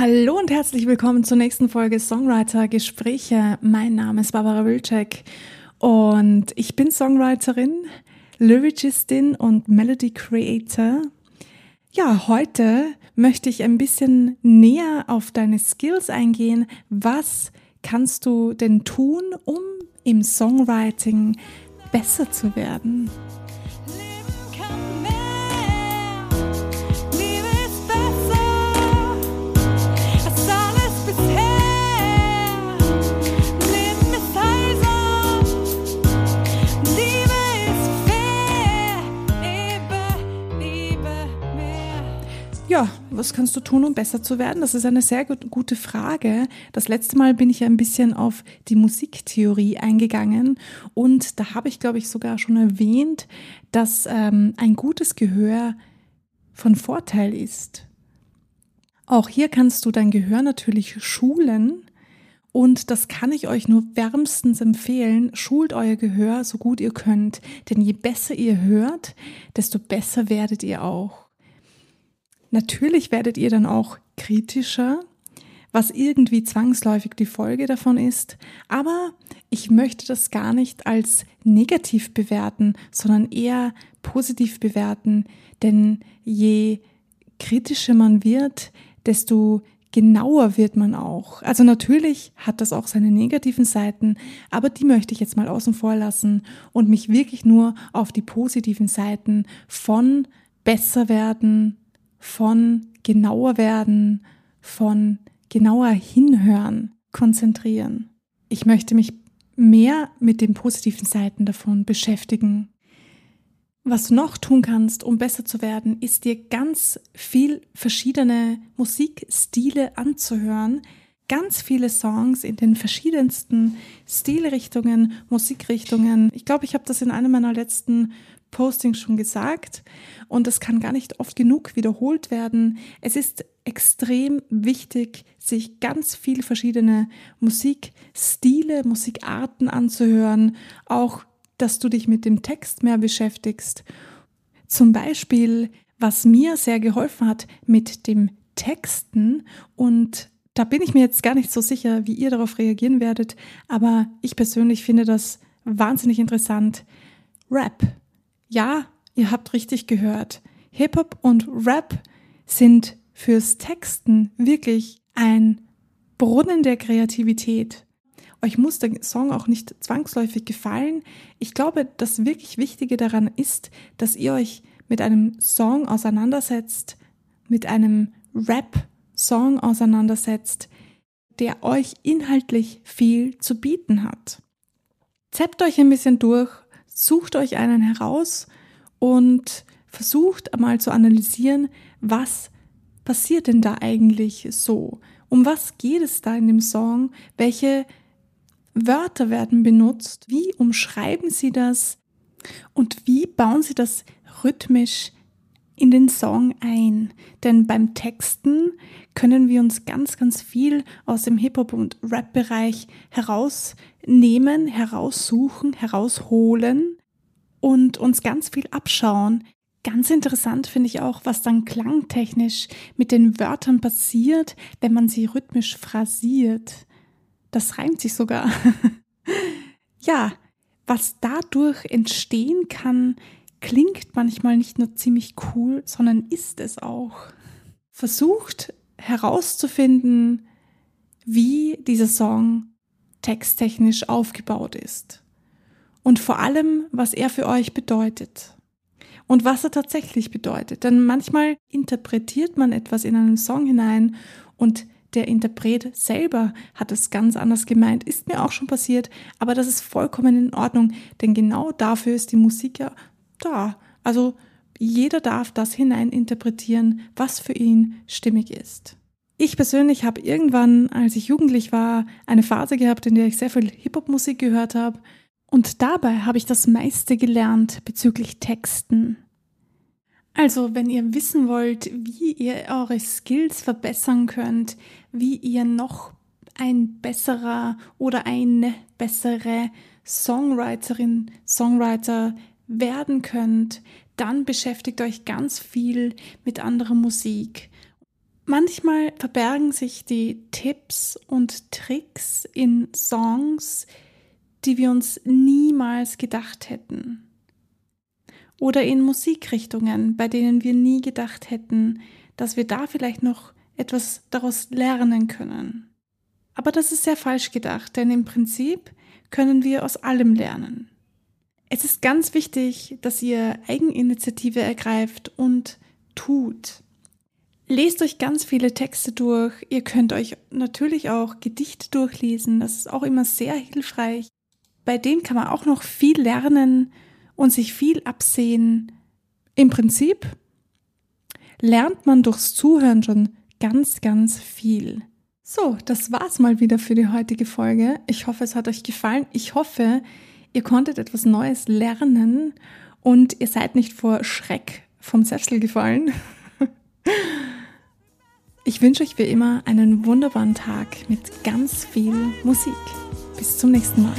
Hallo und herzlich willkommen zur nächsten Folge Songwriter Gespräche. Mein Name ist Barbara Wilczek und ich bin Songwriterin, Lyricistin und Melody Creator. Ja, heute möchte ich ein bisschen näher auf deine Skills eingehen. Was kannst du denn tun, um im Songwriting besser zu werden? Ja, was kannst du tun, um besser zu werden? Das ist eine sehr gute Frage. Das letzte Mal bin ich ein bisschen auf die Musiktheorie eingegangen und da habe ich, glaube ich, sogar schon erwähnt, dass ähm, ein gutes Gehör von Vorteil ist. Auch hier kannst du dein Gehör natürlich schulen. Und das kann ich euch nur wärmstens empfehlen. Schult euer Gehör so gut ihr könnt. Denn je besser ihr hört, desto besser werdet ihr auch. Natürlich werdet ihr dann auch kritischer, was irgendwie zwangsläufig die Folge davon ist, aber ich möchte das gar nicht als negativ bewerten, sondern eher positiv bewerten, denn je kritischer man wird, desto genauer wird man auch. Also natürlich hat das auch seine negativen Seiten, aber die möchte ich jetzt mal außen vor lassen und mich wirklich nur auf die positiven Seiten von besser werden, von genauer werden, von genauer hinhören konzentrieren. Ich möchte mich mehr mit den positiven Seiten davon beschäftigen. Was du noch tun kannst, um besser zu werden, ist dir ganz viel verschiedene Musikstile anzuhören, ganz viele Songs in den verschiedensten Stilrichtungen, Musikrichtungen. Ich glaube, ich habe das in einem meiner letzten Postings schon gesagt und es kann gar nicht oft genug wiederholt werden. Es ist extrem wichtig, sich ganz viele verschiedene Musikstile, Musikarten anzuhören, auch dass du dich mit dem Text mehr beschäftigst. Zum Beispiel, was mir sehr geholfen hat mit dem Texten und da bin ich mir jetzt gar nicht so sicher, wie ihr darauf reagieren werdet, aber ich persönlich finde das wahnsinnig interessant. Rap. Ja, ihr habt richtig gehört. Hip-Hop und Rap sind fürs Texten wirklich ein Brunnen der Kreativität. Euch muss der Song auch nicht zwangsläufig gefallen. Ich glaube, das wirklich Wichtige daran ist, dass ihr euch mit einem Song auseinandersetzt, mit einem Rap-Song auseinandersetzt, der euch inhaltlich viel zu bieten hat. Zappt euch ein bisschen durch, Sucht euch einen heraus und versucht einmal zu analysieren, was passiert denn da eigentlich so? Um was geht es da in dem Song? Welche Wörter werden benutzt? Wie umschreiben Sie das? Und wie bauen Sie das rhythmisch in den Song ein. Denn beim Texten können wir uns ganz, ganz viel aus dem Hip-Hop- und Rap-Bereich herausnehmen, heraussuchen, herausholen und uns ganz viel abschauen. Ganz interessant finde ich auch, was dann klangtechnisch mit den Wörtern passiert, wenn man sie rhythmisch phrasiert. Das reimt sich sogar. ja, was dadurch entstehen kann, klingt manchmal nicht nur ziemlich cool, sondern ist es auch. Versucht herauszufinden, wie dieser Song texttechnisch aufgebaut ist. Und vor allem, was er für euch bedeutet. Und was er tatsächlich bedeutet. Denn manchmal interpretiert man etwas in einen Song hinein und der Interpret selber hat es ganz anders gemeint. Ist mir auch schon passiert, aber das ist vollkommen in Ordnung, denn genau dafür ist die Musik ja da. Also jeder darf das hineininterpretieren, was für ihn stimmig ist. Ich persönlich habe irgendwann, als ich jugendlich war, eine Phase gehabt, in der ich sehr viel Hip-Hop-Musik gehört habe. Und dabei habe ich das meiste gelernt bezüglich Texten. Also, wenn ihr wissen wollt, wie ihr eure Skills verbessern könnt, wie ihr noch ein besserer oder eine bessere Songwriterin, Songwriter werden könnt, dann beschäftigt euch ganz viel mit anderer Musik. Manchmal verbergen sich die Tipps und Tricks in Songs, die wir uns niemals gedacht hätten. Oder in Musikrichtungen, bei denen wir nie gedacht hätten, dass wir da vielleicht noch etwas daraus lernen können. Aber das ist sehr falsch gedacht, denn im Prinzip können wir aus allem lernen. Es ist ganz wichtig, dass ihr Eigeninitiative ergreift und tut. Lest euch ganz viele Texte durch. Ihr könnt euch natürlich auch Gedichte durchlesen. Das ist auch immer sehr hilfreich. Bei dem kann man auch noch viel lernen und sich viel absehen. Im Prinzip lernt man durchs Zuhören schon ganz, ganz viel. So, das war's mal wieder für die heutige Folge. Ich hoffe, es hat euch gefallen. Ich hoffe, ihr konntet etwas Neues lernen und ihr seid nicht vor Schreck vom Sessel gefallen. Ich wünsche euch wie immer einen wunderbaren Tag mit ganz viel Musik. Bis zum nächsten Mal.